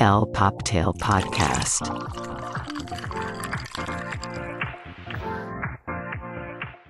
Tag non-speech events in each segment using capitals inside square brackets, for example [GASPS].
El Poptail Podcast.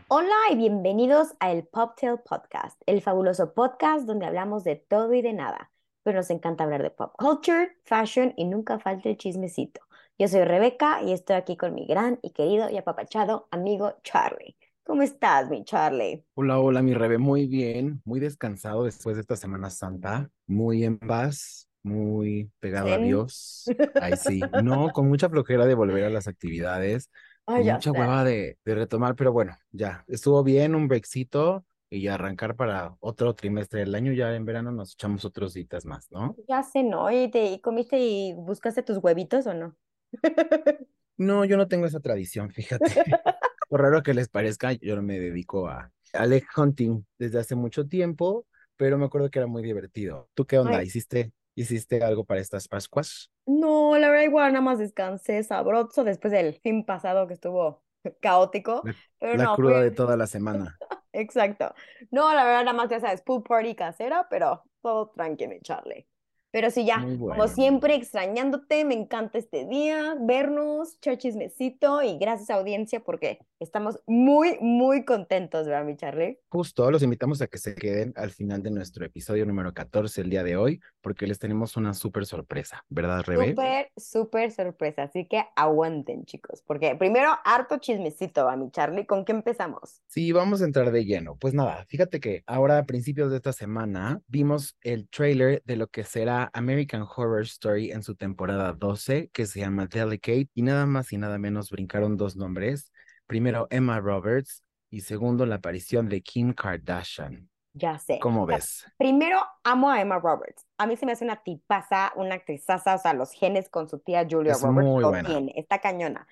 Hola y bienvenidos a el Poptail Podcast, el fabuloso podcast donde hablamos de todo y de nada, pero nos encanta hablar de pop culture, fashion y nunca falta el chismecito. Yo soy Rebeca y estoy aquí con mi gran y querido y apapachado amigo Charlie. ¿Cómo estás, mi Charlie? Hola, hola, mi Rebe, muy bien, muy descansado después de esta Semana Santa, muy en paz, muy pegado a. Dios. Ay, sí, no, con mucha flojera de volver a las actividades, [LAUGHS] con mucha hueva de, de retomar, pero bueno, ya, estuvo bien, un brexito y ya arrancar para otro trimestre del año, ya en verano nos echamos otros días más, ¿no? Ya sé, ¿no? ¿Y te y comiste y buscaste tus huevitos o no? [LAUGHS] No, yo no tengo esa tradición, fíjate. [LAUGHS] Por raro que les parezca, yo no me dedico a, al egg hunting desde hace mucho tiempo, pero me acuerdo que era muy divertido. ¿Tú qué onda? Ay. ¿Hiciste, hiciste algo para estas Pascuas? No, la verdad igual nada más descansé sabroso después del fin pasado que estuvo [LAUGHS] caótico, La, pero la no, cruda fue de toda la semana. [LAUGHS] exacto. No, la verdad nada más ya sabes, pool party casera, pero todo tranqui, mi Charlie. Pero sí, ya, como siempre, extrañándote, me encanta este día, vernos, chismecito y gracias audiencia porque estamos muy, muy contentos, ¿verdad, mi Charlie? Justo, los invitamos a que se queden al final de nuestro episodio número 14 el día de hoy, porque les tenemos una súper sorpresa, ¿verdad, Rebe? Súper, súper sorpresa, así que aguanten, chicos, porque primero, harto chismecito, ¿va, mi Charlie? ¿Con qué empezamos? Sí, vamos a entrar de lleno. Pues nada, fíjate que ahora a principios de esta semana vimos el trailer de lo que será American Horror Story en su temporada 12, que se llama Delicate, y nada más y nada menos brincaron dos nombres. Primero, Emma Roberts, y segundo, la aparición de Kim Kardashian. Ya sé. ¿Cómo ves? Primero, amo a Emma Roberts. A mí se me hace una tipaza, una actrizaza, o sea, los genes con su tía Julia Es Roberts muy lo buena. tiene, está cañona.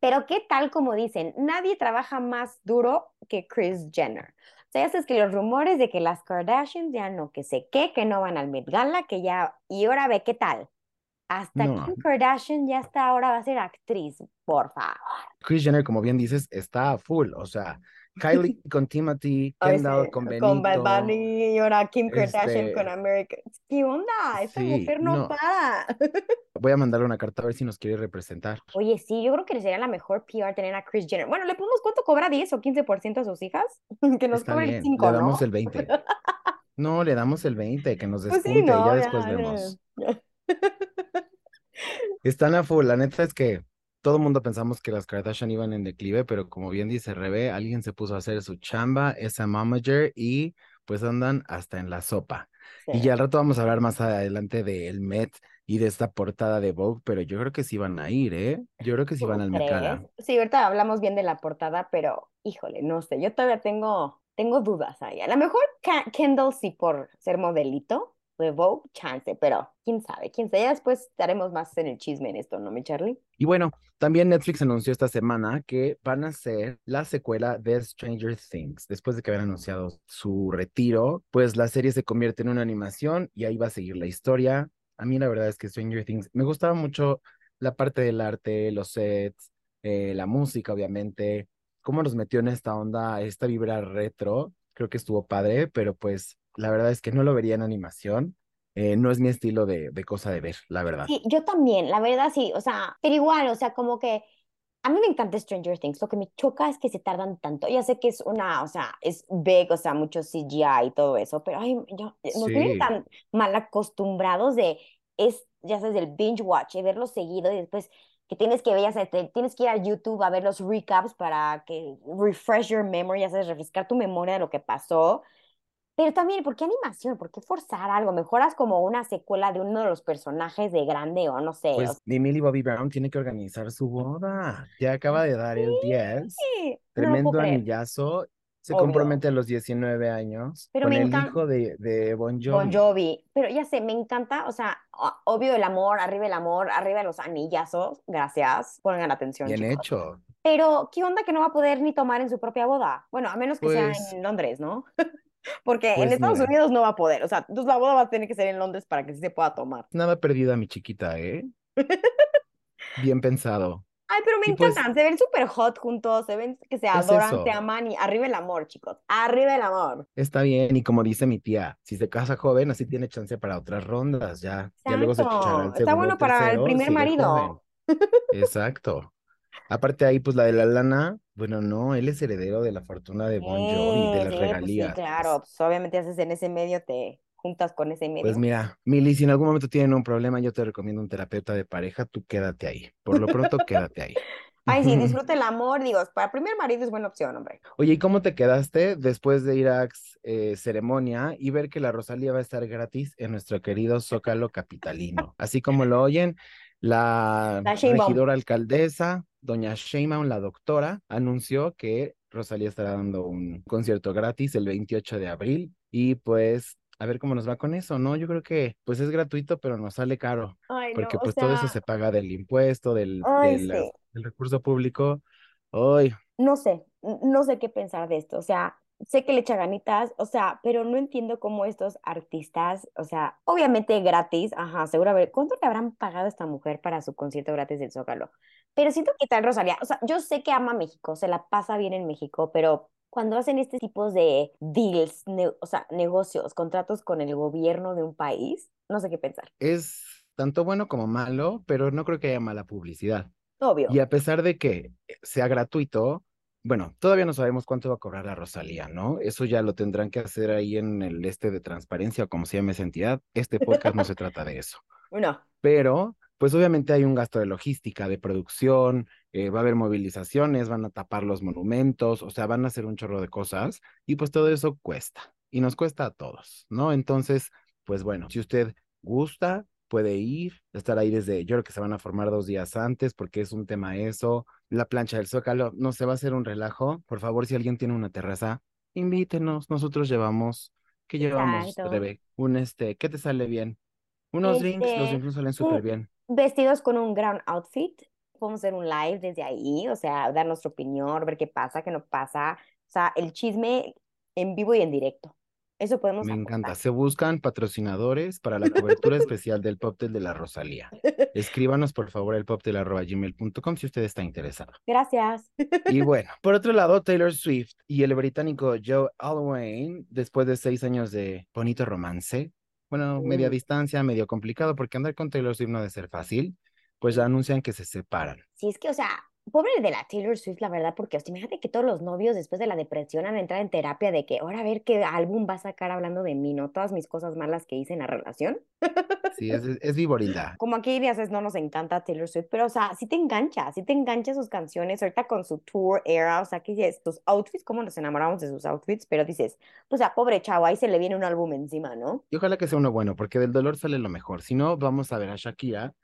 Pero qué tal como dicen, nadie trabaja más duro que Kris Jenner. O sea, ya sabes que los rumores de que las Kardashians ya no, que sé qué, que no van al Met Gala, que ya, y ahora ve qué tal. Hasta No. Kim Kardashian ya está, ahora va a ser actriz, por favor. Kris Jenner, como bien dices, está full, o sea, Kylie con Timothy, Kendall sí, con con Bad Benito, Bunny y ahora Kim Kardashian con este, America. ¿Qué onda? Esta sí, mujer no no. para. [LAUGHS] Voy a mandarle una carta a ver si nos quiere representar. Oye, sí, yo creo que sería la mejor PR tener a Kris Jenner. Bueno, ¿le podemos cuánto cobra 10 o 15% a sus hijas? [LAUGHS] Que nos Está cobre el bien, 5, le ¿no? damos el 20. No, le damos el 20, que nos Pues sí, despunte y ya no, después ya, vemos. [LAUGHS] ya. Están a full, la neta es que todo el mundo pensamos que las Kardashian iban en declive, pero como bien dice Rebe, alguien se puso a hacer su chamba, esa momager, y pues andan hasta en la sopa. Y ya al rato vamos a hablar más adelante del Met y de esta portada de Vogue, pero yo creo que sí van a ir, ¿eh? Yo creo que sí van ¿Tú al crees? Sí, ahorita hablamos bien de la portada, pero híjole, no sé, yo todavía tengo, tengo dudas ahí. A lo mejor Kendall sí por ser modelito de Vogue, chance, pero quién sabe, quién sabe. Ya después estaremos más en el chisme en esto, ¿no, mi Charlie? Y bueno, también Netflix anunció esta semana que van a hacer la secuela de Stranger Things. Después de que habían anunciado su retiro, pues la serie se convierte en una animación y ahí va a seguir la historia. A mí la verdad es que Stranger Things me gustaba mucho la parte del arte, los sets, eh, la música, obviamente, cómo nos metió en esta onda, esta vibra retro. Creo que estuvo padre, pero pues la verdad es que no lo vería en animación. Eh, no es mi estilo de, de cosa de ver, la verdad. Sí, yo también, la verdad sí, o sea, pero igual, o sea, como que a mí me encanta Stranger Things, lo que me choca es que se tardan tanto. Ya sé que es una, o sea, es big, o sea, mucho CGI y todo eso, pero ay, yo, nos tienen Sí. tan mal acostumbrados de, es, ya sabes, del binge watch, y verlo seguido y después que tienes que ver, ya sabes, te- tienes que ir a YouTube a ver los recaps para que refresh your memory, ya sabes, refrescar tu memoria de lo que pasó. Pero también, ¿por qué animación? ¿Por qué forzar algo? Mejor haz como una secuela de uno de los personajes de grande o no sé. o Pues ni Millie Bobby Brown tiene que organizar su boda. Ya acaba de dar el 10. Sí, no lo Tremendo puedo creer. anillazo. Se Obvio. compromete a los 19 años Pero con me el hijo de, de Bon Jovi. Bon Jovi. Pero ya sé, me encanta, o sea, o- obvio el amor, arriba el amor, arriba los anillazos. Gracias. Pongan atención, Bien chicos. hecho. Pero, ¿qué onda que no va a poder ni tomar en su propia boda? Bueno, a menos que Pues- sea en Londres, ¿no? Porque en Pues Estados mira. Unidos no va a poder. O sea, entonces la boda va a tener que ser en Londres para que sí se pueda tomar. Nada perdida, mi chiquita, ¿eh? [LAUGHS] Bien pensado. Ay, pero me Y pues- encantan, se ven súper hot juntos, se ven que se Es adoran, se eso. aman y arriba el amor, chicos, arriba el amor. Está bien, y como dice mi tía, si se casa joven, así tiene chance para otras rondas, ya, ya luego se el está bueno para el primer marido. joven. Exacto. Aparte ahí, pues la de la lana, bueno, no, él es heredero de la fortuna de Bon Jovi, de Sí, las sí, pues regalías. sí, claro, pues obviamente haces en ese medio, te juntas con ese medio. Pues mira, Mili, si en algún momento tienen un problema, yo te recomiendo un terapeuta de pareja, tú quédate ahí. Por lo pronto, quédate ahí. [LAUGHS] Ay, sí, [LAUGHS] disfruta el amor, digo, para primer marido es buena opción, hombre. Oye, ¿y cómo te quedaste después de ir a eh, ceremonia y ver que la Rosalía va a estar gratis en nuestro querido Zócalo capitalino? Así como lo oyen, la regidora alcaldesa, doña Sheinbaum, la doctora, anunció que Rosalía estará dando un concierto gratis el 28 de abril y pues a ver cómo nos va con eso, ¿no? Yo creo que pues es gratuito, pero nos sale caro Ay, porque no, pues todo eso se paga del impuesto, del, Ay, del, sí. del recurso público. Ay, no sé, no sé qué pensar de esto, o sea, sé que le echa ganitas, o sea, pero no entiendo cómo estos artistas, o sea, obviamente gratis, ajá, seguro, a ver, ¿cuánto le habrán pagado a esta mujer para su concierto gratis del Zócalo? Pero siento que tal Rosalía, o sea, yo sé que ama México, se la pasa bien en México, pero cuando hacen este tipo de deals, o sea, negocios, contratos con el gobierno de un país, no sé qué pensar, es tanto bueno como malo, pero no creo que haya mala publicidad. obvio. Y a pesar de que sea gratuito, bueno, todavía no sabemos cuánto va a cobrar la Rosalía, ¿no? Eso ya lo tendrán que hacer ahí en el este de transparencia o como se llame esa entidad. Este podcast no se trata de eso. [LAUGHS] No, Pero, pues obviamente hay un gasto de logística, de producción, eh, va a haber movilizaciones, van a tapar los monumentos, o sea, van a hacer un chorro de cosas y pues todo eso cuesta y nos cuesta a todos, ¿no? Entonces, pues bueno, si usted gusta, puede ir, estar ahí desde, yo creo que se van a formar dos días antes porque es un tema eso, la plancha del Zócalo, no se va a hacer un relajo, por favor, si alguien tiene una terraza, invítenos, nosotros llevamos, ¿qué llevamos. Rebe? Un este, ¿qué te sale bien? Unos drinks, los Este, drinks salen súper bien. vestidos con un gran outfit. Podemos hacer un live desde ahí, o sea, dar nuestra opinión, ver qué pasa, qué no pasa. O sea, el chisme en vivo y en directo. Eso podemos Me encanta. Se buscan patrocinadores para la cobertura especial del Poptel de la Rosalía. [LAUGHS] Escríbanos, por favor, el poptel.gmail.com si usted está interesado. Gracias. Y [LAUGHS] bueno, por otro lado, Taylor Swift y el británico Joe Alwyn, después de seis años de bonito romance, bueno, media distancia, medio complicado, porque andar con Taylor Swift no debe ser fácil, pues ya anuncian que se separan. Sí, es que, o sea, pobre de la Taylor Swift, la verdad, porque, imagínate que todos los novios después de la depresión han entrado en terapia de que, ahora a ver qué álbum va a sacar hablando de mí, ¿no? Todas mis cosas malas que hice en la relación. Sí, es, es viborilda. Como aquí dices, no nos encanta Taylor Swift, pero, o sea, sí te engancha, sí te engancha sus canciones, ahorita con su tour era, o sea, que dices, sus outfits, cómo nos enamoramos de sus outfits, pero dices, pues a pobre chavo, ahí se le viene un álbum encima, ¿no? Y ojalá que sea uno bueno, porque del dolor sale lo mejor. Si no, vamos a ver a Shakira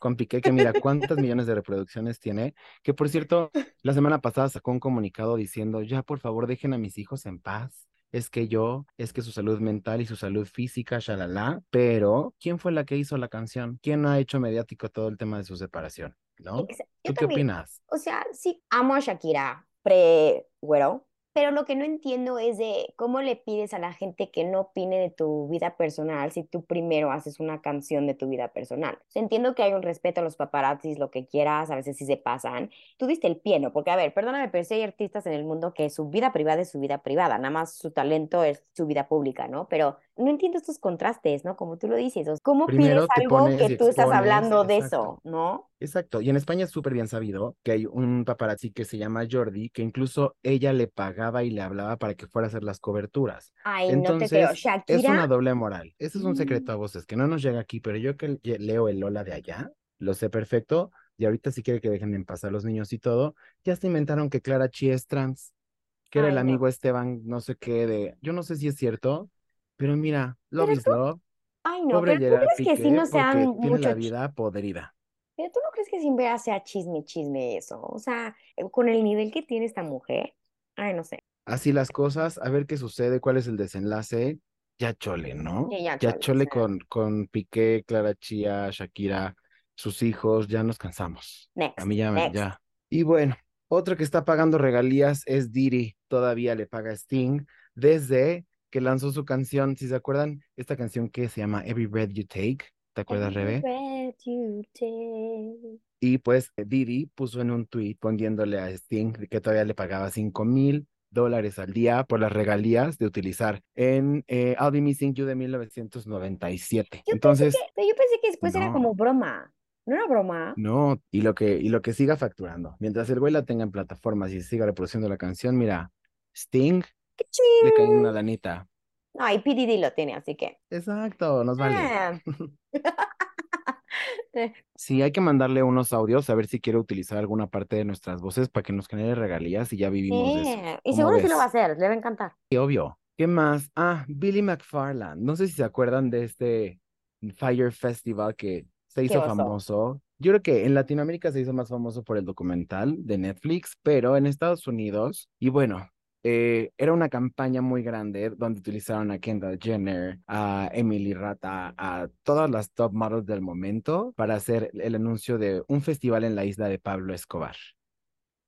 con Piqué, que mira cuántas millones de reproducciones tiene, que por cierto, la semana pasada sacó un comunicado diciendo, ya por favor dejen a mis hijos en paz. Es que yo, es que su salud mental y su salud física, shalala, pero ¿quién fue la que hizo la canción? ¿Quién ha hecho mediático todo el tema de su separación? ¿No? ¿Tú qué opinas? o sea, sí, amo a Shakira pre-güero, pero lo que no entiendo es de cómo le pides a la gente que no opine de tu vida personal si tú primero haces una canción de tu vida personal. O sea, entiendo que hay un respeto a los paparazzis, lo que quieras, a veces sí se pasan. Tú diste el pie, ¿no? Porque, a ver, perdóname, pero sí hay artistas en el mundo que su vida privada es su vida privada, nada más su talento es su vida pública, ¿no? Pero no entiendo estos contrastes, ¿no? Como tú lo dices, ¿cómo Primero pides algo que tú estás expones, hablando de exacto. eso, ¿no? Exacto, y en España es súper bien sabido que hay un paparazzi que se llama Jordi, que incluso ella le y le hablaba para que fuera a hacer las coberturas. Ay, no te creo. Entonces, es Shakira, una doble moral. Ese es un Mm. secreto a voces que no nos llega aquí, pero yo que le- leo el Lola de allá, lo sé perfecto, y ahorita si quiere que dejen en paz a los niños y todo, ya se inventaron que Clara Chi es trans, que era Ay, el no. amigo Esteban, no sé qué, de, yo no sé si es cierto, pero mira, love Pero is love, ay no, pobre pero tú crees que sí Piqué, no sean porque tiene la mucho, vida podrida. pero tú no crees que sin ver sea chisme, chisme eso, o sea, con el nivel que tiene esta mujer, ay, no sé, así las cosas, a ver qué sucede, cuál es el desenlace. Ya chole, ¿no? Sí, ya Ya chole, con, con Piqué, Clara Chía, Shakira, sus hijos, ya nos cansamos. A next, mí ya, me- next. ya. Y bueno, otro que está pagando regalías es Diddy, todavía le paga a Sting desde que lanzó su canción, si se acuerdan, esta canción que se llama Every Breath You Take, ¿te acuerdas, Rebe? Y pues Didi puso en un tweet poniéndole a Sting que todavía le pagaba 5 mil dólares al día por las regalías de utilizar en eh, I'll Be Missing You de 1997. Yo Entonces, pensé que, yo pensé que después era no. como broma. ¿No era broma? no, y lo que, y lo que siga facturando. Mientras el güey la tenga en plataformas y siga reproduciendo la canción, mira, Sting ¡Qué le cae una lanita. No, y P. Diddy lo tiene, así que. Exacto, nos vale. Eh. [LAUGHS] Sí, hay que mandarle unos audios a ver si quiere utilizar alguna parte de nuestras voces para que nos genere regalías y ya vivimos de eso. Eh, Y ¿Cómo seguro sí ves? lo va a hacer, le va a encantar. Sí, obvio. ¿Qué más? Ah, Billy McFarland. No sé si se acuerdan de este Fire Festival que se hizo oso. famoso. Yo creo que en Latinoamérica se hizo más famoso por el documental de Netflix, pero en Estados Unidos, y bueno, eh, era una campaña muy grande donde utilizaron a Kendall Jenner, a Emily Rata, a todas las top models del momento para hacer el anuncio de un festival en la isla de Pablo Escobar.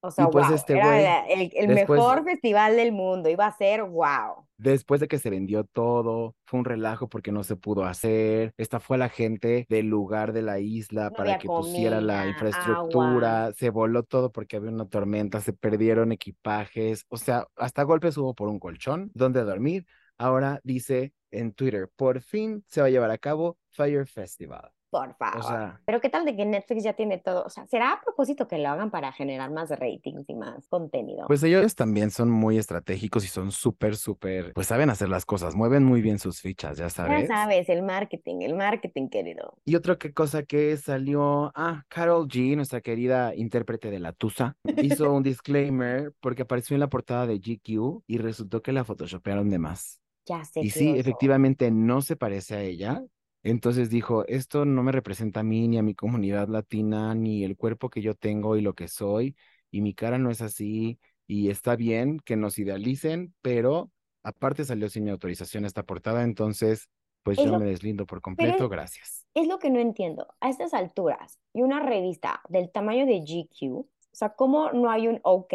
O sea, pues wow, este era el, el después- mejor festival del mundo, iba a ser wow. Después de que se vendió todo, fue un relajo porque no se pudo hacer. Esta fue la gente del lugar de la isla No para que pusiera la infraestructura. Se voló todo porque había una tormenta, se perdieron equipajes. O sea, hasta golpes hubo por un colchón donde dormir. Ahora dice en Twitter, por fin se va a llevar a cabo Fire Festival. Por favor. O sea, Pero qué tal de que Netflix ya tiene todo, o sea, será a propósito que lo hagan para generar más ratings y más contenido. pues ellos también son muy estratégicos y son súper, súper, pues saben hacer las cosas, mueven muy bien sus fichas, ya ya sabes. sabes, el marketing, el marketing, querido. Y otra que cosa que salió, ah, Carol G, nuestra querida intérprete de La Tusa, hizo [LAUGHS] un disclaimer porque apareció en la portada de GQ y resultó que la photoshopearon de más. Ya sé Y sí, efectivamente no se parece a ella. Entonces dijo, esto no me representa a mí, ni a mi comunidad latina, ni el cuerpo que yo tengo y lo que soy, y mi cara no es así, y está bien que nos idealicen, pero aparte salió sin mi autorización esta portada, entonces pues Es yo lo- me deslindo por completo, es- gracias. Es lo que no entiendo. A estas alturas, y una revista del tamaño de GQ, o sea, ¿cómo no hay un OK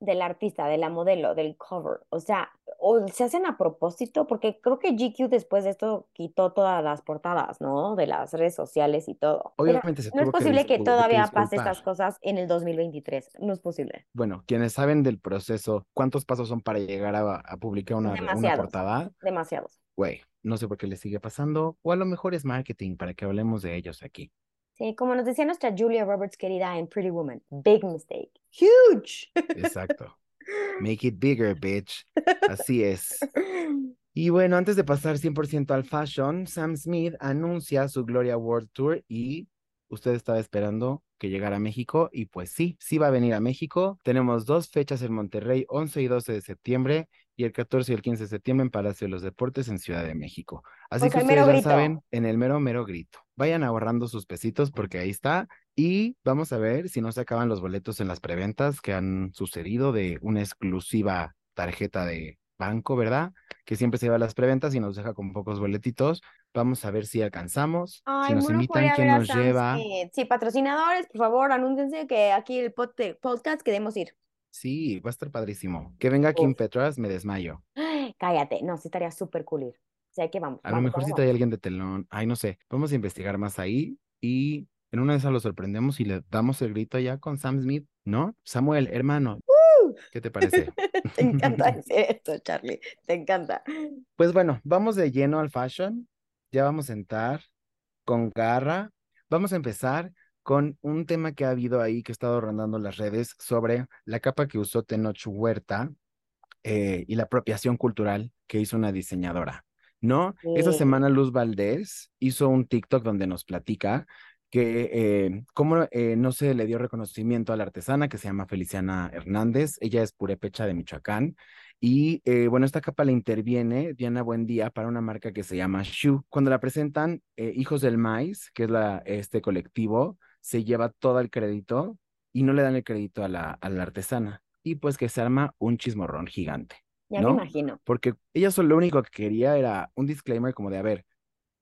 del artista, de la modelo, del cover? O sea, o se hacen a propósito, porque creo que GQ después de esto quitó todas las portadas, ¿no? De las redes sociales y todo. Pero Obviamente se no es tuvo posible que todavía que pase estas cosas en el 2023. No es posible. Bueno, quienes saben del proceso, cuántos pasos son para llegar a, a publicar una, una portada, Demasiados. güey, no sé por qué le sigue pasando, o a lo mejor es marketing para que hablemos de ellos aquí. Sí, como nos decía nuestra Julia Roberts querida en Pretty Woman, big mistake. Huge. Exacto. [LAUGHS] Make it bigger, bitch. Así es. [LAUGHS] Y bueno, antes de pasar 100% al fashion, Sam Smith anuncia su Gloria World Tour y usted estaba esperando que llegara a México y pues sí, sí va a venir a México. Tenemos dos fechas en Monterrey, 11 y 12 de septiembre y el 14 y el 15 de septiembre en Palacio de los Deportes en Ciudad de México. Así que ustedes ya grito. saben, en el mero, mero grito. Vayan ahorrando sus pesitos porque ahí está. Y vamos a ver si no se acaban los boletos en las preventas que han sucedido de una exclusiva tarjeta de banco, ¿verdad? Que siempre se lleva a las preventas y nos deja con pocos boletitos. Vamos a ver si alcanzamos, si Ay, nos bueno, invitan, quién nos lleva. Sí, patrocinadores, por favor, anúncense que aquí el pod- podcast queremos ir. Sí, va a estar padrísimo. Que venga Kim Uf. Petras, me desmayo. Ay, [GASPS] Cállate, no, sí estaría súper cool ir. O sea, que vamos. A lo vamos, mejor si vamos, trae alguien de telón. Ay, no sé. Vamos a investigar más ahí y en una de esas lo sorprendemos y le damos el grito ya con Sam Smith, ¿no? Samuel, hermano, ¡Uh! ¿qué te parece? [LAUGHS] Te encanta [LAUGHS] decir esto, Charlie. Te encanta. Pues bueno, vamos de lleno al fashion. Ya vamos a entrar con garra. Vamos a empezar con un tema que ha habido ahí que ha estado rondando las redes sobre la capa que usó Tenoch Huerta eh, y la apropiación cultural que hizo una diseñadora, ¿no? Sí. semana Luz Valdés hizo un TikTok donde nos platica que eh, cómo eh, no se le dio reconocimiento a la artesana que se llama Feliciana Hernández, ella es purépecha de Michoacán, y eh, bueno, esta capa la interviene Diana Buendía para una marca que se llama Shu. Cuando la presentan, Hijos del Maíz, que es la, este colectivo, se lleva todo el crédito y no le dan el crédito a la, a la artesana. Y pues que se arma un chismorrón gigante, Ya ¿no? me imagino. porque ella solo lo único que quería era un disclaimer como de, a ver,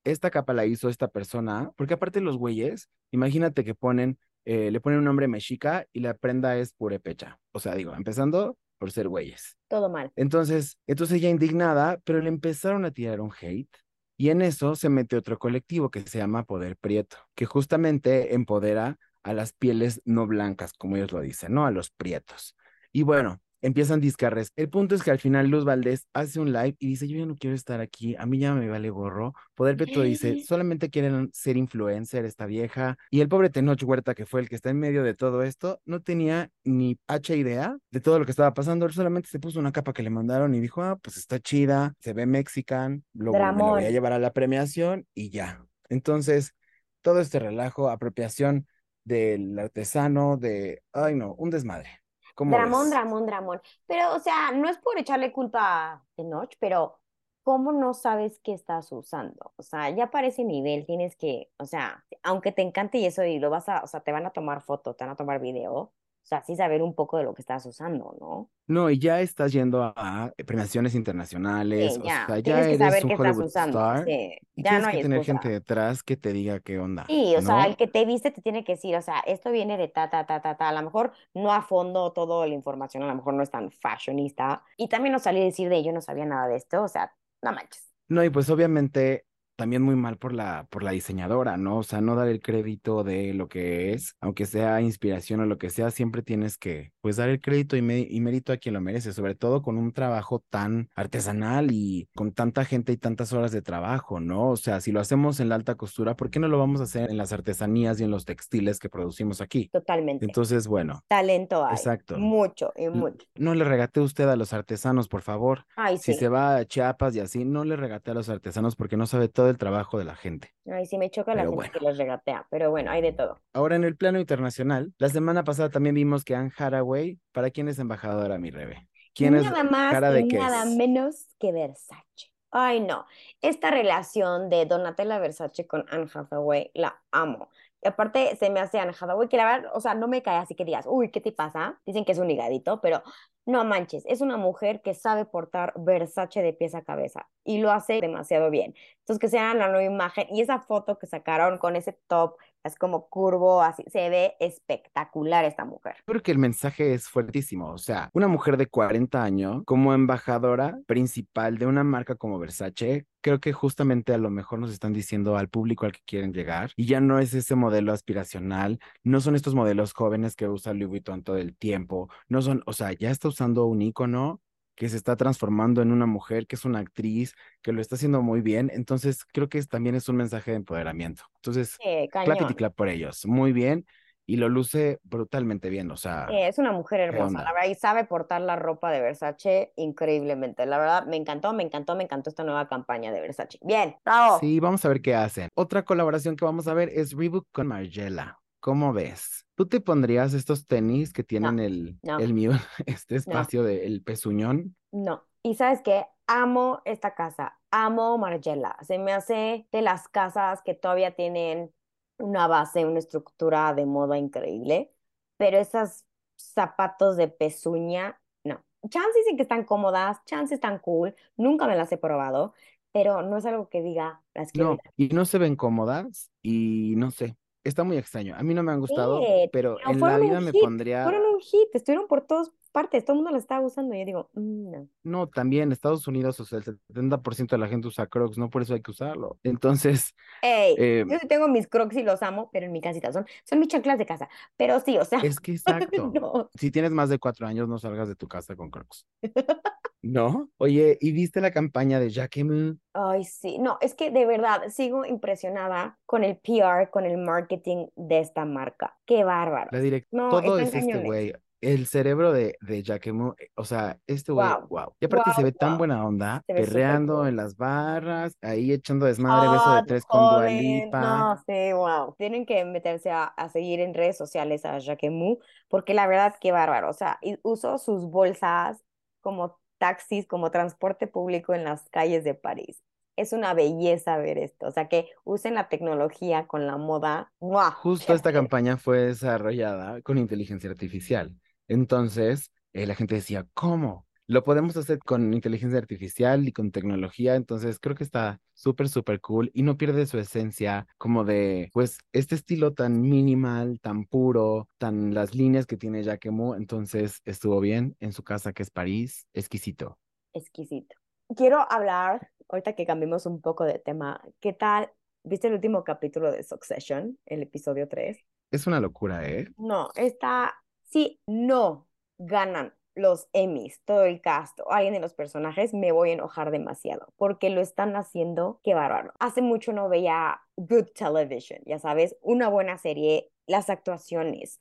esta capa la hizo esta persona, porque aparte los güeyes, imagínate que ponen, eh, le ponen un nombre mexica y la prenda es purépecha. O sea, digo, empezando por ser güeyes. Todo mal. Entonces, entonces ella indignada, pero le empezaron a tirar un hate Y en eso se mete otro colectivo que se llama Poder Prieto, que justamente empodera a las pieles no blancas, como ellos lo dicen, ¿no? A los prietos. Y bueno, empiezan discarres. El punto es que al final Luz Valdés hace un live y dice, yo ya no quiero estar aquí, a mí ya me vale gorro. Poder Prieto dice, solamente quieren ser influencer esta vieja. Y el pobre Tenoch Huerta, que fue el que está en medio de todo esto, no tenía ni hacha idea de todo lo que estaba pasando. Él solamente se puso una capa que le mandaron y dijo, ah, pues está chida, se ve mexican, lo, me lo voy a llevar a la premiación y ya. Entonces, todo este relajo, apropiación del artesano, de, ay no, un desmadre. ¿Cómo Dramón, ves? Dramón, Dramón. Pero, o sea, no es por echarle culpa a Tenoch, pero ¿cómo no sabes qué estás usando? O sea, ya para ese nivel tienes que, o sea, aunque te encante y eso y lo vas a, o sea, te van a tomar foto, te van a tomar video, o sea, sí saber un poco de lo que estás usando, ¿no? No, y ya estás yendo a, premiaciones internacionales, Sí, o sea, ya tienes que eres saber un qué estás Hollywood usando, star sí, ya tienes no que tener excusa. gente detrás que te diga qué onda, Sí, o sea, el que te viste te tiene que decir, o sea, esto viene de ta, ta, ta, ta, ta, a lo mejor no a fondo toda la información, a lo mejor no es tan fashionista, y también no salí a decir de yo no sabía nada de esto, o sea, no manches. No, y pues obviamente también muy mal por la, por la diseñadora, ¿no? O sea, no dar el crédito de lo que es, aunque sea inspiración o lo que sea, siempre tienes que, pues, dar el crédito y, me- y mérito a quien lo merece, sobre todo con un trabajo tan artesanal y con tanta gente y tantas horas de trabajo, ¿no? O sea, si lo hacemos en la alta costura, ¿por qué no lo vamos a hacer en las artesanías y en los textiles que producimos aquí? Totalmente. Entonces, bueno, Talento hay, exacto. mucho y mucho. No le regate usted a los artesanos, por favor. Ay, Si sí, se va a Chiapas y así, no le regate a los artesanos porque no sabe todo el trabajo de la gente. ay, sí me choca la Pero gente que bueno. les regatea, pero bueno, hay de todo. Ahora en el plano internacional, la semana pasada también vimos que Anne Hathaway, ¿para quién es embajadora, mi Rebe? ¿Quién es Nada más cara de y nada es? menos que Versace. Ay, no. Esta relación de Donatella Versace con Anne Hathaway la amo. Y aparte se me hace Anne Hathaway que la verdad, o sea, no me cae así que digas, uy, ¿qué te pasa? Dicen que es un higadito, pero no manches, es una mujer que sabe portar Versace de pies a cabeza y lo hace demasiado bien. Entonces, que sea la nueva imagen y esa foto que sacaron con ese top, es como curvo, así, se ve espectacular esta mujer. Creo que el mensaje es fuertísimo. O sea, una mujer de 40 años como embajadora principal de una marca como Versace, creo que justamente a lo mejor nos están diciendo al público al que quieren llegar y ya no es ese modelo aspiracional, no son estos modelos jóvenes que usa Louis Vuitton todo el tiempo, no son, o sea, ya está usando un ícono que se está transformando en una mujer, que es una actriz, que lo está haciendo muy bien. Entonces, creo que es- también es un mensaje de empoderamiento. Entonces, cañón. clap por ellos. Muy bien. Y lo luce brutalmente bien. O sea, es una mujer ¿qué hermosa, onda? la verdad, y sabe portar la ropa de Versace increíblemente. La verdad, me encantó, me encantó, me encantó esta nueva campaña de Versace. Bien, bravo. Sí, vamos a ver qué hacen. Otra colaboración que vamos a ver es Reebok con Margiela. ¿Cómo ves? ¿Tú te pondrías estos tenis que tienen el, no. el mío, [LAUGHS] este espacio del pezuñón? No. Y sabes qué, amo esta casa, amo Margiela. Se me hace de las casas que todavía tienen una base, una estructura de moda increíble, pero esos zapatos de pezuña, no. Chance dicen que están cómodas, chance están cool, nunca me las he probado, pero no es algo que diga, las quiero No, y no se ven cómodas y no sé, está muy extraño. A mí no me han gustado, Sí, pero pero en la vida me hit, pondría, fueron un hit, estuvieron por todas partes, todo el mundo las estaba usando. Y yo digo, "Mm, no. no, también Estados Unidos, o sea, el 70% de la gente usa Crocs, no por eso hay que usarlo. Entonces, Ey, eh, yo tengo mis crocs y los amo, pero en mi casita son, son mis chanclas de casa. Pero sí, o sea, es que [LAUGHS] exacto. no. Si tienes más de cuatro años, no salgas de tu casa con Crocs. [LAUGHS] ¿No? Oye, ¿y viste la campaña de Jacquemus? Ay, sí, no, es que de verdad sigo impresionada con el PR, con el marketing de esta marca. Qué bárbaro. La direct No, todo es este güey. El cerebro de, de Jacquemus, eh, o sea, este güey, Wow, wow. Y aparte se wow, ve tan buena onda, perreando cool. en las barras, ahí echando desmadre, beso de tres con Dua joven, Lipa. no, sí, wow. Tienen que meterse a, a seguir en redes sociales a Jacquemus, porque la verdad, qué bárbaro. O sea, usó sus bolsas como taxis, como transporte público en las calles de París. Es una belleza ver esto. O sea, que usen la tecnología con la moda. ¡Mua! Justo esta campaña fue desarrollada con inteligencia artificial. Entonces, eh, la gente decía, ¿cómo? Lo podemos hacer con inteligencia artificial y con tecnología, entonces creo que está súper, súper cool y no pierde su esencia como de, pues, este estilo tan minimal, tan puro, tan las líneas que tiene Jacquemus, entonces estuvo bien en su casa que es París, exquisito. Exquisito. Quiero hablar ahorita que cambiemos un poco de tema, ¿qué tal? ¿Viste el último capítulo de Succession, el episodio 3? Es una locura, ¿eh? No, está, sí, no ganan los Emmys, todo el cast o alguien de los personajes, me voy a enojar demasiado porque lo están haciendo, qué bárbaro. Hace mucho no veía good television, ya sabes, una buena serie, las actuaciones,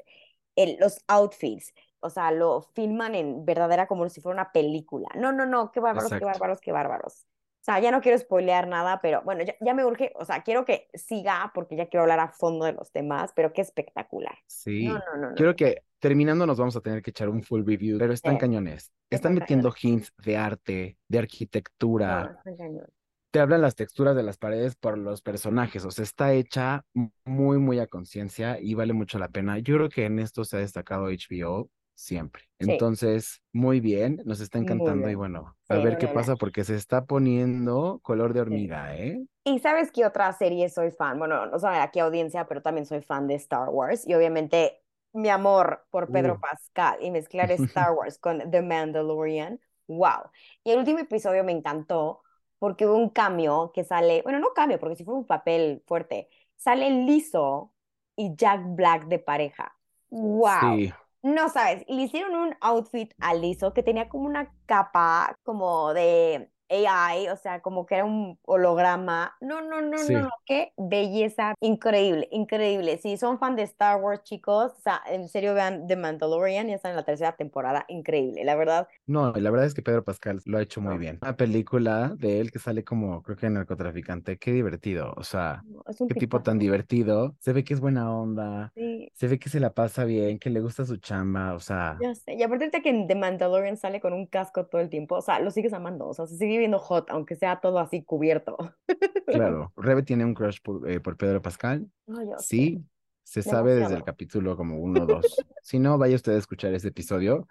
el, los outfits, o sea, lo filman en verdadera como si fuera una película. No, no, no, qué bárbaros, qué Exacto. bárbaros, qué bárbaros. O sea, ya no quiero spoilear nada, pero bueno, ya, ya me urge, o sea, quiero que siga porque ya quiero hablar a fondo de los temas, pero qué espectacular. Sí. No, no, no, no. Quiero que terminando nos vamos a tener que echar un full review, pero están Sí. cañones. Están Están metiendo hints de arte, de arquitectura. Te hablan las texturas de las paredes por los personajes. O sea, está hecha muy, muy a conciencia y vale mucho la pena. Yo creo que en esto se ha destacado HBO siempre. Sí. Entonces, muy bien, nos está encantando y bueno, a Sí, ver qué pasa porque se está poniendo color de hormiga, ¿eh? Y sabes qué otra serie soy fan, bueno, no sabe aquí audiencia, pero también soy fan de Star Wars y obviamente mi amor por Pedro Uh. Pascal y mezclar [LAUGHS] Star Wars con The Mandalorian, wow. Y el último episodio me encantó porque hubo un cambio que sale, bueno, no cambio, porque sí fue un papel fuerte, sale Lizzo y Jack Black de pareja. Wow. Sí, No sabes, le hicieron un outfit a Lizzo que tenía como una capa como de AI, o sea, como que era un holograma. No, no, no, Sí. no, qué belleza, increíble, increíble. Si son fan de Star Wars, chicos, o sea, en serio vean The Mandalorian, ya está en la tercera temporada, increíble, la verdad. No, la verdad es que Pedro Pascal lo ha hecho muy bien. Una película de él que sale como, creo que narcotraficante, qué divertido. O sea, no, qué tipo tan divertido. Se ve que es buena onda, Sí, se ve que se la pasa bien, que le gusta su chamba. O sea, ya sé. Y aparte que en The Mandalorian sale con un casco todo el tiempo, o sea, lo sigues amando, o sea, se sigue viendo hot, aunque sea todo así cubierto. [LAUGHS] claro, Rebe tiene un crush por, eh, por Pedro Pascal. No, yo sé. Sí, se sabe desde el Demasiado. capítulo como uno o dos. [LAUGHS] Si no, vaya usted a escuchar ese episodio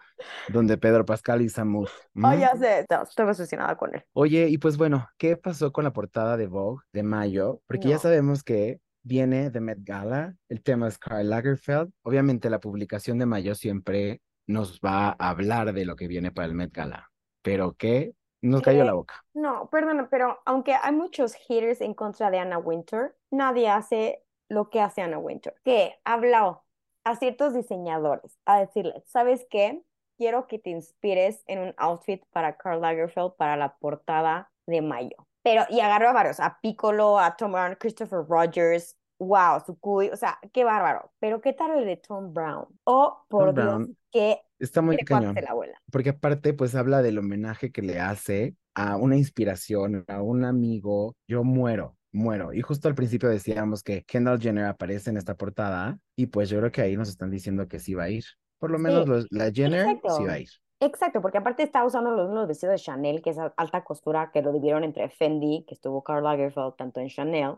donde Pedro Pascal y Samus. Oh, ya sé, no, estoy obsesionada con él. Oye, y pues bueno, ¿qué pasó con la portada de Vogue de mayo? Porque ya No. sabemos que viene de Met Gala, el tema es Karl Lagerfeld. Obviamente la publicación de mayo siempre nos va a hablar de lo que viene para el Met Gala, pero que nos cayó Eh, la boca. No, perdona, pero aunque hay muchos haters en contra de Anna Winter, nadie hace lo que hace Anna Winter, que habló a ciertos diseñadores a decirles, ¿sabes qué? Quiero que te inspires en un outfit para Karl Lagerfeld para la portada de mayo. Pero, y agarró a varios, a Piccolo, a Tom Brown, Christopher Rogers, wow, Sukui, o sea, qué bárbaro. Pero ¿qué tal el de Tom Brown? Oh, por Tom Dios, Brown qué está muy cañón. la abuela. porque aparte pues habla del homenaje que le hace a una inspiración, a un amigo. Yo muero, muero. Y justo al principio decíamos que Kendall Jenner aparece en esta portada y pues yo creo que ahí nos están diciendo que sí va a ir. Por lo menos Sí, los- la Jenner sí exacto. va a ir. Exacto, porque aparte está usando los mismos vestidos de Chanel, que es alta costura, que lo dividieron entre Fendi, que estuvo Karl Lagerfeld tanto en Chanel.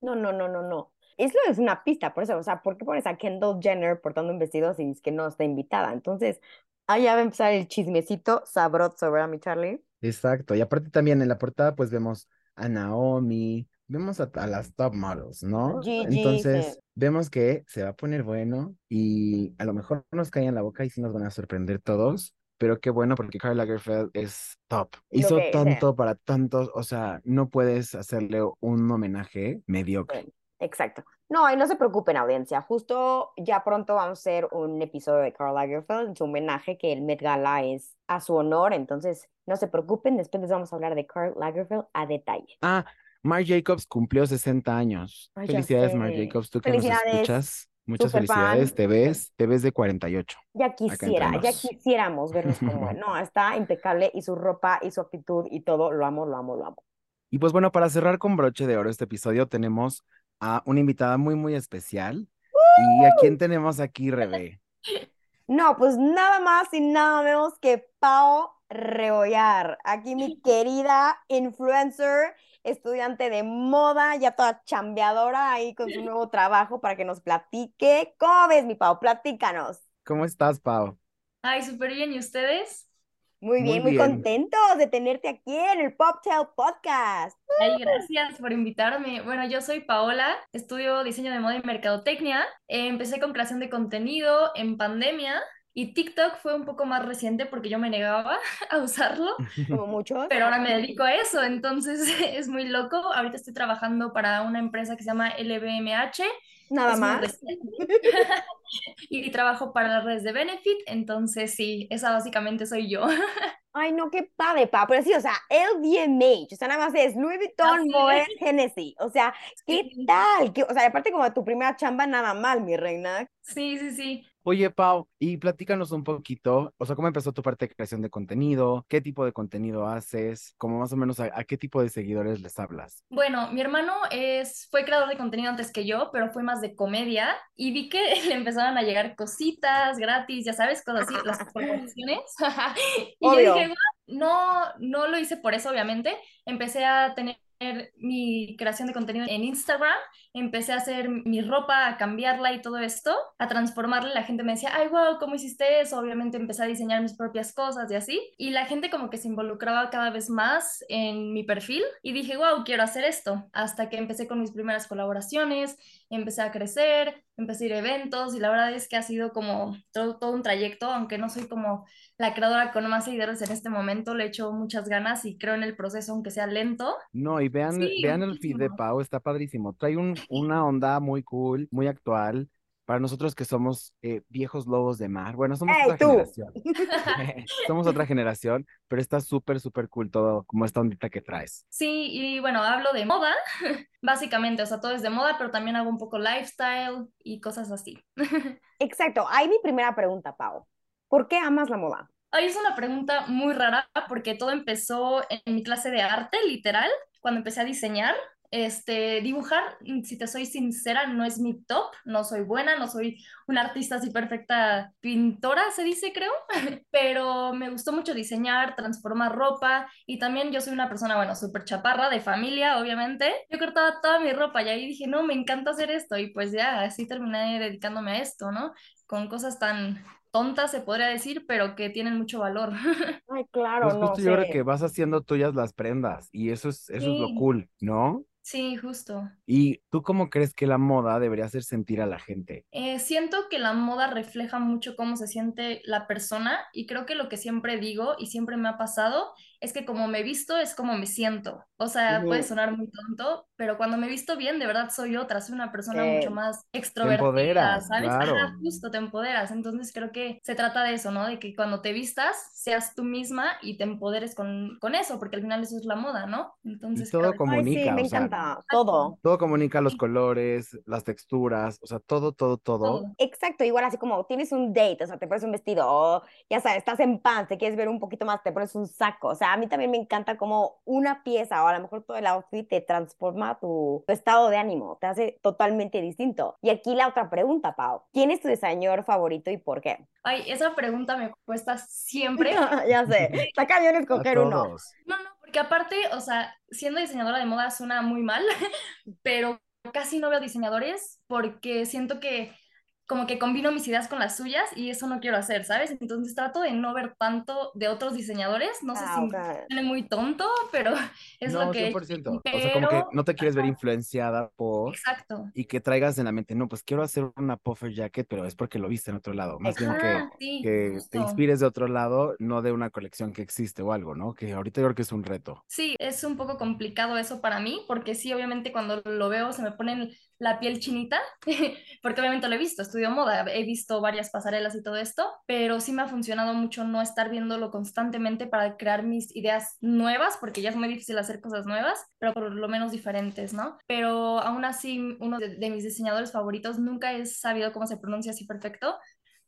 No, no, no, no, no. Eso es una pista, por eso, o sea, ¿por qué pones a Kendall Jenner portando un vestido si es que no está invitada? Entonces, ya va a empezar el chismecito sabroso, ¿verdad, mi Charlie? Exacto. Y aparte también en la portada pues vemos a Naomi, vemos a, a las top models, ¿no? Gigi, sí. Entonces vemos que se va a poner bueno y a lo mejor nos cae en la boca y sí nos van a sorprender todos. Pero qué bueno porque Karl Lagerfeld es top. Hizo sea. tanto para tantos, o sea, no puedes hacerle un homenaje mediocre. Exacto. No, y no se preocupen, audiencia. Justo ya pronto vamos a hacer un episodio de Karl Lagerfeld en su homenaje, que el Met Gala es a su honor. Entonces, no se preocupen. Después les vamos a hablar de Karl Lagerfeld a detalle. Ah, Marc Jacobs cumplió 60 años. Ay, Felicidades, Marc. Jacobs, tú que nos Felicidades. escuchas. Muchas felicidades. fan. Te ves, te ves de 48. Ya quisiera, ya quisiéramos vernos como. [LAUGHS] No, está impecable y su ropa y su actitud y todo, lo amo, lo amo, lo amo. Y pues bueno, para cerrar con broche de oro este episodio, tenemos a una invitada muy, muy especial. ¿Y a quién tenemos aquí, Rebe? No, pues nada más y nada menos que Pau Rebollar. Aquí mi [LAUGHS] querida influencer, estudiante de moda, ya toda chambeadora ahí con su nuevo trabajo para que nos platique. ¿Cómo ves, mi Pau? Platícanos. ¿Cómo estás, Pau? Ay, súper bien. ¿Y ustedes? Muy Muy bien, muy bien. contentos de tenerte aquí en el Poptail Podcast. Ay, gracias por invitarme. Bueno, yo soy Paola, estudio diseño de moda y mercadotecnia. Eh, empecé con creación de contenido en pandemia Y TikTok fue un poco más reciente porque yo me negaba [LAUGHS] a usarlo, Como muchos. pero ahora me dedico a eso, entonces [LAUGHS] es muy loco. Ahorita estoy trabajando para una empresa que se llama LVMH. Nada es más. [LAUGHS] y trabajo para las redes de Benefit, entonces sí, esa básicamente soy yo. [LAUGHS] Ay, no, qué padre, pa. Pero sí, o sea, LVMH, o sea, nada más es Louis Vuitton, Así es. Hennessy. O sea, ¿qué Sí. tal? ¿Qué- o sea, aparte como tu primera chamba, nada mal, mi reina. Sí, sí, sí. Oye, Pau, y platícanos un poquito, o sea, ¿cómo empezó tu parte de creación de contenido? ¿Qué tipo de contenido haces? Como más o menos a, a qué tipo de seguidores les hablas? Bueno, mi hermano es, fue creador de contenido antes que yo, pero fue más de comedia y vi que [LAUGHS] le empezaron a llegar cositas gratis, ya sabes, cosas así, las [LAUGHS] colaboraciones. [LAUGHS] Y yo dije, no, no lo hice por eso, obviamente. Empecé a tener mi creación de contenido en Instagram, empecé a hacer mi ropa, a cambiarla y todo esto, a transformarla. La gente me decía, ay, wow, ¿cómo hiciste eso? Obviamente empecé a diseñar mis propias cosas y así. Y la gente como que se involucraba cada vez más en mi perfil y dije, wow, quiero hacer esto. Hasta que empecé con mis primeras colaboraciones, empecé a crecer, empecé a ir a eventos y la verdad es que ha sido como todo, todo un trayecto, aunque no soy como la creadora con más seguidores en este momento, le echo muchas ganas y creo en el proceso, aunque sea lento. No, y vean, Sí, vean el feed de. Pau, está padrísimo. Trae un, una onda muy cool, muy actual. Para nosotros que somos eh, viejos lobos de mar. Bueno, somos ¡Ey, otra tú! generación. [LAUGHS] [LAUGHS] Somos otra generación, pero está súper, súper cool todo, como esta ondita que traes. Sí, y bueno, hablo de moda, [LAUGHS] básicamente, o sea, todo es de moda, pero también hago un poco lifestyle y cosas así. Exacto. Ahí mi primera pregunta, Pau. ¿Por qué amas la moda? Ahí es una pregunta muy rara porque todo empezó en mi clase de arte, literal, cuando empecé a diseñar. Este, dibujar, mm, si te soy sincera, no es mi top, no soy buena, no soy una artista así perfecta pintora, se dice, creo, [LAUGHS] pero me gustó mucho diseñar, transformar ropa y también yo soy una persona, bueno, súper chaparra, de familia, obviamente. Yo cortaba toda mi ropa y ahí dije, no, me encanta hacer esto y pues ya, así terminé dedicándome a esto, ¿no? Con cosas tan tontas, se podría decir, pero que tienen mucho valor. [LAUGHS] Ay, claro, Pues no justo yo creo sé. que vas haciendo tuyas las prendas y eso es, eso es lo Sí. cool, ¿no? Sí, justo. ¿Y tú cómo crees que la moda debería hacer sentir a la gente? Eh, siento que la moda refleja mucho cómo se siente la persona y creo que lo que siempre digo y siempre me ha pasado es que como me visto es como me siento. O sea, puede sonar muy tonto, pero cuando me visto bien, de verdad soy otra, soy una persona mucho Sí. más Te extrovertida, empoderas, ¿sabes? claro. Ajá, justo te empoderas. Entonces creo que se trata de eso, ¿no? De que cuando te vistas seas tú misma y te empoderes con, con eso, porque al final eso es la moda, ¿no? Y Entonces todo creo como- Ay, sí, comunica, me o sea, encanta. Todo. Todo comunica los colores, las texturas, o sea, todo, todo, todo. Exacto, igual así como tienes un date, o sea, te pones un vestido, o ya sabes, estás en pants, te quieres ver un poquito más, te pones un saco. O sea, a mí también me encanta como una pieza o a lo mejor todo el outfit te transforma tu, tu estado de ánimo, te hace totalmente distinto. Y aquí la otra pregunta, Pau. ¿Quién es tu diseñador favorito y por qué? Ay, esa pregunta me cuesta siempre. [LAUGHS] ya sé, [LAUGHS] está cañón A escoger uno. No, no, porque aparte, o sea, siendo diseñadora de moda suena muy mal, [LAUGHS] pero casi no veo diseñadores porque siento que como que combino mis ideas con las suyas y eso no quiero hacer, ¿sabes? Entonces trato de no ver tanto de otros diseñadores, no sé Ah, si ok. suene muy tonto, pero [LAUGHS] es No, lo que... he hecho. 100%. O sea, como que no te quieres ver influenciada por Exacto. y que traigas en la mente, no, pues quiero hacer una puffer jacket, pero es porque lo viste en otro lado. Más bien que, sí, que te inspires de otro lado, no de una colección que existe o algo, ¿no? Que ahorita yo creo que es un reto. Sí, es un poco complicado eso para mí, porque sí, obviamente cuando lo veo se me pone la piel chinita, [LAUGHS] porque obviamente lo he visto, estudio moda, he visto varias pasarelas y todo esto, pero sí me ha funcionado mucho no estar viéndolo constantemente para crear mis ideas nuevas, porque ya es muy difícil hacer cosas nuevas, pero por lo menos diferentes, ¿no? Pero aún así, uno de, de mis diseñadores favoritos, nunca he sabido cómo se pronuncia así perfecto,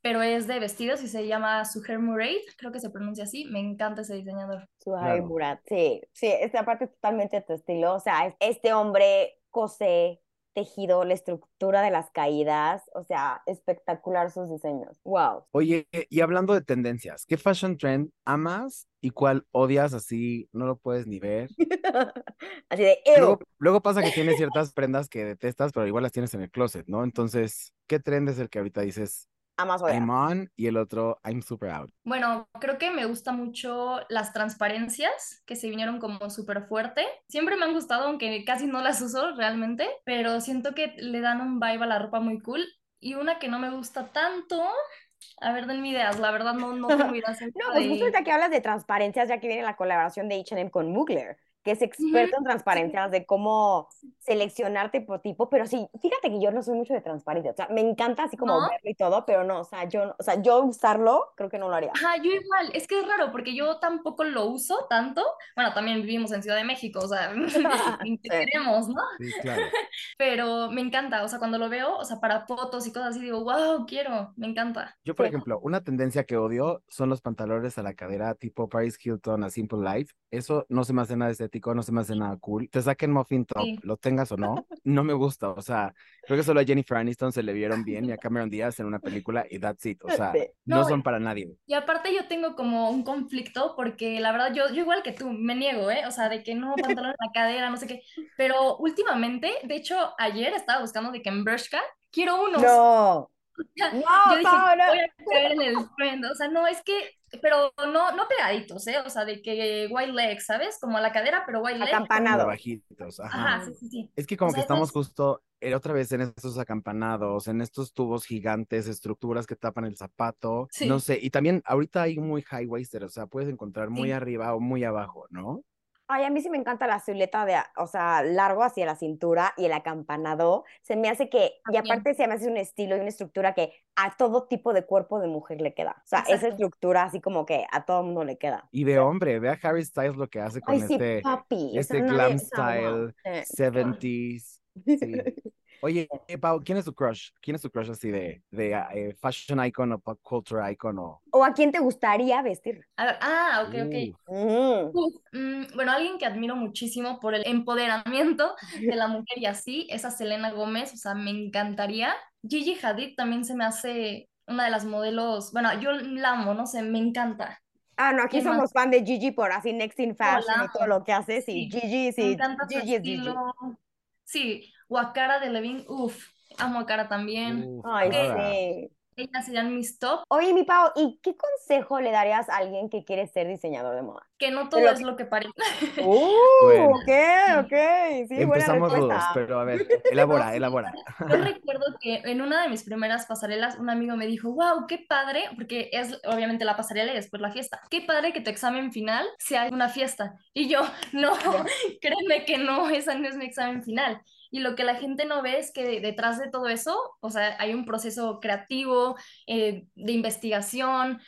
pero es de vestidos y se llama Suher Murray, creo que se pronuncia así, me encanta ese diseñador. Suhai Claro. Murat, sí, sí, esta parte es totalmente tu estilo, o sea, es- este hombre cose tejido, la estructura de las caídas, o sea, espectacular sus diseños, wow. Oye, y hablando de tendencias, ¿qué fashion trend amas y cuál odias así? No lo puedes ni ver. [LAUGHS] Así de, "Ew". Luego, luego pasa que tienes ciertas prendas que detestas, pero igual las tienes en el closet, ¿no? Entonces, ¿qué trend es el que ahorita dices amas odiar. I'm on y el otro I'm super out? Bueno, creo que me gusta mucho las transparencias que se vinieron como súper fuerte. Siempre me han gustado, aunque casi no las uso realmente, pero siento que le dan un vibe a la ropa muy cool. Y una que no me gusta tanto, A ver, denme ideas. La verdad no, no tengo [LAUGHS] ideas. No, pues justo de... ahorita que hablas de transparencias, ya que viene la colaboración de H&M con Mugler, que es experto en transparencias, de cómo seleccionarte por tipo, pero sí, fíjate que yo no soy mucho de transparencia, o sea, me encanta así como ¿No? verlo y todo, pero no, o sea, yo, no- o sea, yo usarlo, creo que no lo haría. Ajá, yo igual, es que es raro porque yo tampoco lo uso tanto. Bueno, también vivimos en Ciudad de México, o sea, [LAUGHS] [LAUGHS] ¿qué Sí. queremos, no? Sí, claro. [LAUGHS] Pero me encanta, o sea, cuando lo veo, o sea, para fotos y cosas así, digo, wow, quiero, me encanta. Yo, por Sí. ejemplo, una tendencia que odio son los pantalones a la cadera tipo Paris Hilton a Simple Life. Eso no se me hace nada estético, no se me hace nada cool. Te saquen muffin top, Sí. lo tengas o no, [LAUGHS] no me gusta. O sea, creo que solo a Jennifer Aniston se le vieron bien y a [LAUGHS] Cameron Díaz en una película y that's it. O sea, Sí. no No, son para nadie. Y aparte yo tengo como un conflicto porque la verdad yo, yo igual que tú, me niego, ¿eh? O sea, de que no, pantalón en la cadera, no sé qué. Pero últimamente, de hecho, ayer estaba buscando de que en Bershka quiero unos. No, no, [LAUGHS] Yo dije, Pau, no. voy a caer en el trend, o sea, no, es que, pero no, no pegaditos, ¿eh? O sea, de que white leg, ¿sabes? Como a la cadera, pero white leg. Acampanado. Bajitos, ajá. Ajá, sí, sí, sí. Es que como O sea, que estamos justo eh, otra vez en estos acampanados, en estos tubos gigantes, estructuras que tapan el zapato, Sí. no sé, y también ahorita hay muy high waisted, o sea, puedes encontrar muy Sí. arriba o muy abajo, ¿no? Ay, a mí sí me encanta la silueta de, o sea, largo hacia la cintura y el acampanado. Se me hace que, y aparte se me hace un estilo y una estructura que a todo tipo de cuerpo de mujer le queda. O sea, esa estructura así como que a todo mundo le queda. Y de hombre, ve a Harry Styles lo que hace con Ay, sí, este, papi. o este glam style, Eh, 70s. Sí. [LAUGHS] Oye, eh, Pau, ¿quién es tu crush? ¿Quién es tu crush así de, de eh, fashion icon o pop culture icon o... ¿O a quién te gustaría vestir? A ver, ah, ok, ok. Uh, Mm. Uf, mm, bueno, alguien que admiro muchísimo por el empoderamiento de la mujer y así, es a Selena Gómez, o sea, me encantaría. Gigi Hadid también se me hace una de las modelos, bueno, yo la amo, no sé, me encanta. Ah, no, aquí somos fan de Gigi por así Next in Fashion y todo lo que hace. Sí, Sí, Gigi, Me sí, Gigi es Gigi. estilo. Sí, o a Cara de Levine, uff, amo a Cara también. uf, Ay, sí. Ellas serían mis top, Oye, mi Pau, ¿y qué consejo le darías a alguien que quiere ser diseñador de moda? que no todo lo es lo que parece. [LAUGHS] [LAUGHS] Uh, Bueno. ok, ok. Sí, buena Empezamos rudos, respuesta. pero a ver, [LAUGHS] elabora, elabora. Yo recuerdo que en una de mis primeras pasarelas un amigo me dijo, wow, qué padre, porque es obviamente la pasarela y después la fiesta. Qué padre que tu examen final sea una fiesta. Y yo, no, créeme que no, esa no es mi examen final. Y lo que la gente no ve es que de- detrás de todo eso, o sea, hay un proceso creativo, eh, de investigación,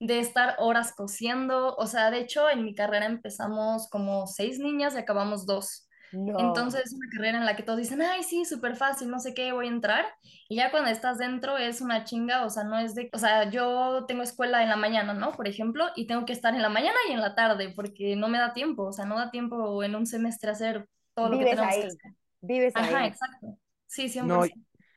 de estar horas cosiendo. O sea, de hecho, en mi carrera empezamos como seis niñas y acabamos dos. No. Entonces es una carrera en la que todos dicen, ay, sí, súper fácil, no sé qué, voy a entrar. Y ya cuando estás dentro es una chinga, o sea, no es de, o sea, yo tengo escuela en la mañana, ¿no? Por ejemplo, y tengo que estar en la mañana y en la tarde, porque no me da tiempo, o sea, no da tiempo en un semestre hacer todo lo que tenemos que ahí. hacer. Vives Ajá, ahí. exacto. Sí, 100%. No,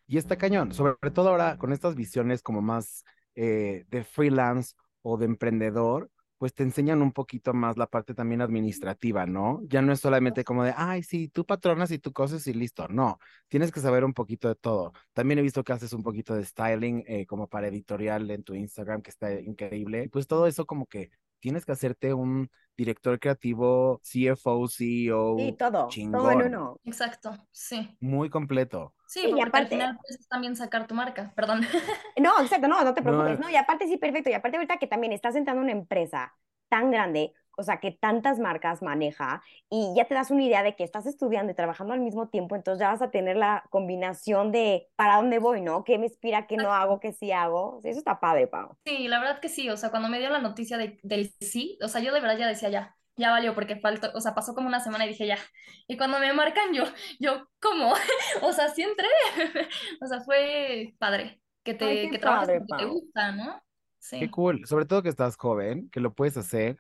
y está cañón, sobre todo ahora con estas visiones como más eh, de freelance o de emprendedor, pues te enseñan un poquito más la parte también administrativa, ¿no? Ya no es solamente como de, ay, sí, tú patronas y tú coses y listo. No, tienes que saber un poquito de todo. También he visto que haces un poquito de styling eh, como para editorial en tu Instagram, que está increíble. Pues todo eso como que tienes que hacerte un director creativo, CFO, CEO, Sí, todo. Todo en chingón, uno. Exacto, sí. muy completo. Sí, Sí, y porque al aparte- final puedes también sacar tu marca, perdón. [LAUGHS] No, exacto, no, no te preocupes. No, y aparte sí, perfecto. Y aparte ahorita que también estás entrando en una empresa tan grande, o sea, que tantas marcas maneja y ya te das una idea de que estás estudiando y trabajando al mismo tiempo, entonces ya vas a tener la combinación de para dónde voy, ¿no? ¿Qué me inspira, qué no hago, qué sí hago? Eso está padre, Pau. Sí, la verdad que sí, o sea, cuando me dio la noticia de- del sí, o sea, yo de verdad ya decía ya, ya valió, porque faltó, o sea, pasó como una semana y dije ya. Y cuando me marcan yo, yo, ¿cómo? [LAUGHS] O sea, sí entré. [LAUGHS] O sea, fue padre que te, Ay, que trabajes padre, porque te gusta, ¿no? Sí. Qué cool, sobre todo que estás joven, que lo puedes hacer.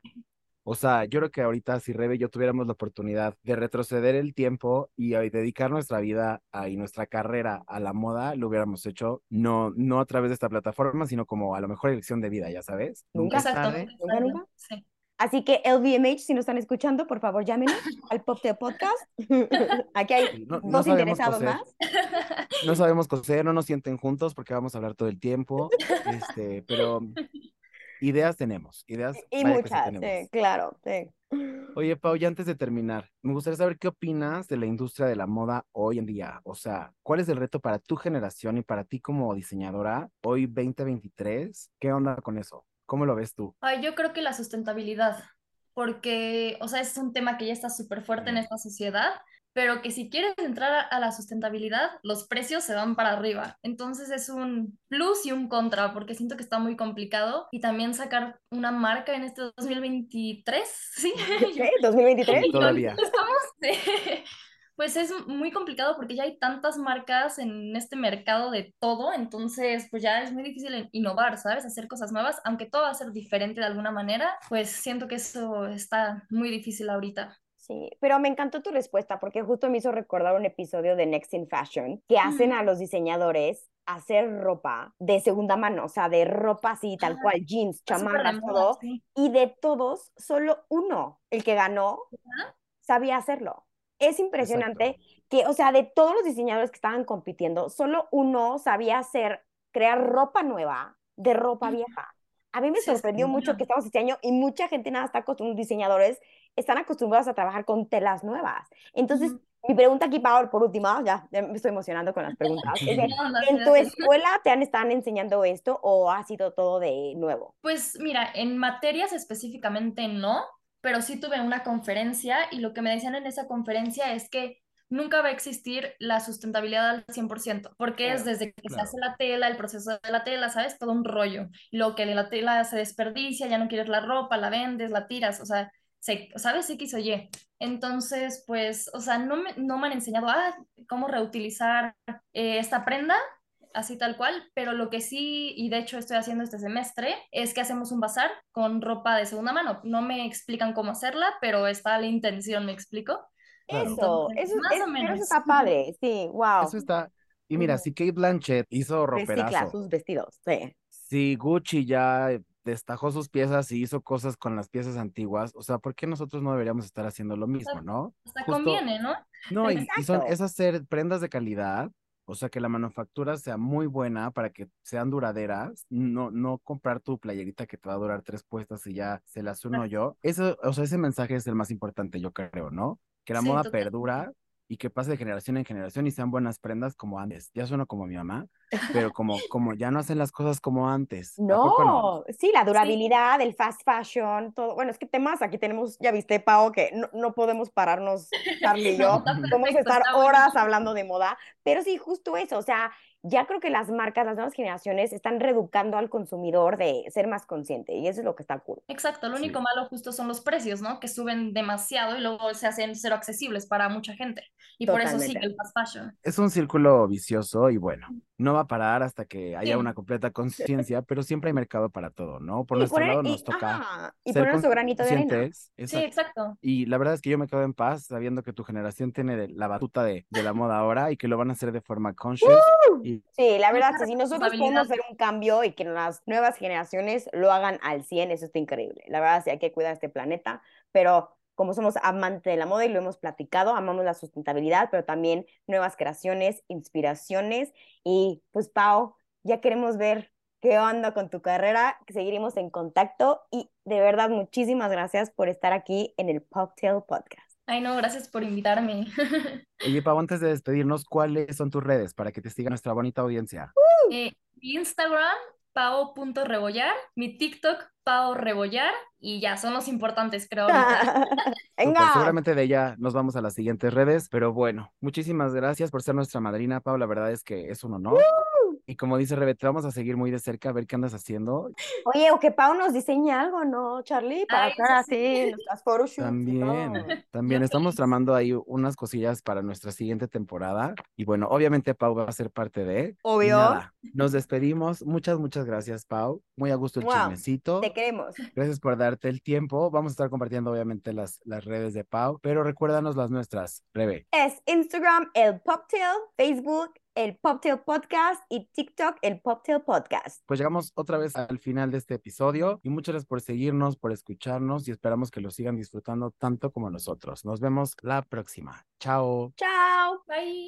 O sea, yo creo que ahorita si Rebe y yo tuviéramos la oportunidad de retroceder el tiempo y, dedicar nuestra vida a- y nuestra carrera a la moda, lo hubiéramos hecho no, no a través de esta plataforma, sino como a lo mejor elección de vida, ya sabes. Nunca es Exacto, tarde. nunca. Sí. Así que LVMH, si nos están escuchando, por favor llámenos [LAUGHS] al Pop de Podcast. [LAUGHS] Aquí hay no- no dos sabemos interesados coser. más. No sabemos coser, no nos sienten juntos porque vamos a hablar todo el tiempo, este, pero ideas tenemos, ideas Y muchas, sí, claro, sí. [LAUGHS] Oye, Pau, ya antes de terminar, me gustaría saber qué opinas de la industria de la moda hoy en día. O sea, ¿cuál es el reto para tu generación y para ti como diseñadora hoy 2023? ¿Qué onda con eso? ¿Cómo lo ves tú? Ay, yo creo que la sustentabilidad, porque, o sea, es un tema que ya está súper fuerte en esta sociedad, pero que si quieres entrar a- la sustentabilidad, los precios se van para arriba. Entonces es un plus y un contra, porque siento que está muy complicado. Y también sacar una marca en este 2023, [LAUGHS] ¿sí? ¿Qué? ¿2023? Y Todavía. estamos. [LAUGHS] Pues es muy complicado porque ya hay tantas marcas en este mercado de todo, entonces pues ya es muy difícil innovar, ¿sabes? Hacer cosas nuevas, aunque todo va a ser diferente de alguna manera, pues siento que eso está muy difícil ahorita. Sí, pero me encantó tu respuesta porque justo me hizo recordar un episodio de Next in Fashion que hacen Mm. a los diseñadores hacer ropa de segunda mano, o sea, de ropa así, tal Ah, cual, jeans, chamarras, todo. sí. Y de todos, solo uno, el que ganó, sabía hacerlo. Es impresionante que, o sea, de todos los diseñadores que estaban compitiendo, solo uno sabía hacer, crear ropa nueva de ropa vieja. A mí me Sí, sorprendió mucho que estamos este año y mucha gente nada está acostumbrada, diseñadores están acostumbrados a trabajar con telas nuevas. Entonces, Ujú. mi pregunta aquí, Paul, por último, ya, ya me estoy emocionando con las preguntas. es de, [LAUGHS] No, no, ¿En tu escuela te han estado enseñando esto o ha sido todo de nuevo? Pues mira, en materias específicamente no, pero sí tuve una conferencia y lo que me decían en esa conferencia es que nunca va a existir la sustentabilidad al 100%, porque es desde que se hace la tela, el proceso de la tela, ¿sabes? Todo un rollo. Lo que la tela se desperdicia, ya no quieres la ropa, la vendes, la tiras, o sea, se, ¿sabes? X o Y. Entonces, pues, o sea, no me, no me han enseñado ah, cómo reutilizar eh, esta prenda así tal cual, pero lo que sí, y de hecho estoy haciendo este semestre, es que hacemos un bazar con ropa de segunda mano. No me explican cómo hacerla, pero está la intención, ¿me explico? Claro. Eso, Entonces, eso, más es- o pero eso menos. está padre, sí, wow. Eso está. Y mira, si Kate Blanchett hizo Recicla roperazo, sus vestidos, sí. si Gucci ya destajó sus piezas y hizo cosas con las piezas antiguas, o sea, ¿por qué nosotros no deberíamos estar haciendo lo mismo, no? hasta Justo, conviene, ¿no? no, y, y son, es hacer prendas de calidad, o sea, que la manufactura sea muy buena para que sean duraderas, no, no comprar tu playerita que te va a durar tres puestas y ya se las uno yo. Eso, o sea, ese mensaje es el más importante, yo creo, ¿no? Que la Sí, moda perdura y que pase de generación en generación y sean buenas prendas como antes. Ya suena como mi mamá, pero [LAUGHS] como, como ya no hacen las cosas como antes. ¿A poco no? No, sí, la Sí, durabilidad, el fast fashion, todo. Bueno, es que temas, aquí tenemos, ya viste, Pau, que no, no podemos pararnos, Charlie y [LAUGHS] no, yo, está podemos estar horas hablando de moda, pero sí, justo eso, o sea, ya creo que las marcas, las nuevas generaciones están reeducando al consumidor de ser más consciente y eso es lo que está cool. Exacto, lo único Sí. malo justo son los precios, ¿no? Que suben demasiado y luego se hacen cero accesibles para mucha gente. Y por eso sigue el fast fashion. Es un círculo vicioso y bueno, no va a parar hasta que haya una Sí, completa conciencia, pero siempre hay mercado para todo, ¿no? Por Y nuestro poner, lado y, nos toca ajá, y ser poner nuestro granito de arena. conscientes, sí, exacto. exacto. Y la verdad es que yo me quedo en paz sabiendo que tu generación tiene la batuta de, de la moda ahora y que lo van a hacer de forma conscious y Sí, la verdad, si nosotros podemos hacer un cambio y que las nuevas generaciones lo hagan al 100, eso está increíble. La verdad, sí hay que cuidar este planeta, pero como somos amantes de la moda y lo hemos platicado, amamos la sustentabilidad, pero también nuevas creaciones, inspiraciones y pues Pau, ya queremos ver qué onda con tu carrera, seguiremos en contacto y de verdad muchísimas gracias por estar aquí en el Cocktail Podcast. Ay, no, gracias por invitarme. [LAUGHS] Oye, Pau, antes de despedirnos, ¿cuáles son tus redes para que te siga nuestra bonita audiencia? Eh, mi Instagram, pao.rebollar, mi TikTok, pao rebollar, y ya, son los importantes, creo, [LAUGHS] Venga, seguramente de ella nos vamos a las siguientes redes, pero bueno, muchísimas gracias por ser nuestra madrina, Pau, la verdad es que es un honor. Y como dice Rebe, te vamos a seguir muy de cerca a ver qué andas haciendo. Oye, o que Pau nos diseñe algo, ¿no, Charlie? Para Ay, estar así sí. nuestras photoshoots También, también estamos tramando ahí unas cosillas para nuestra siguiente temporada. Y bueno, obviamente Pau va a ser parte de. Obvio. nada, nos despedimos. Muchas, muchas gracias, Pau. Muy a gusto el Wow, chismecito. te queremos. Gracias por darte el tiempo. Vamos a estar compartiendo obviamente las, las redes de Pau, pero recuérdanos las nuestras, Rebe. Es Instagram, el Poptail, Facebook, el Poptail Podcast y TikTok, el Poptail Podcast. Pues llegamos otra vez al final de este episodio y muchas gracias por seguirnos, por escucharnos y esperamos que lo sigan disfrutando tanto como nosotros. Nos vemos la próxima. Chao. Chao. Bye.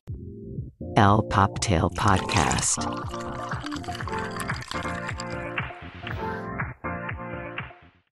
El Poptail Podcast.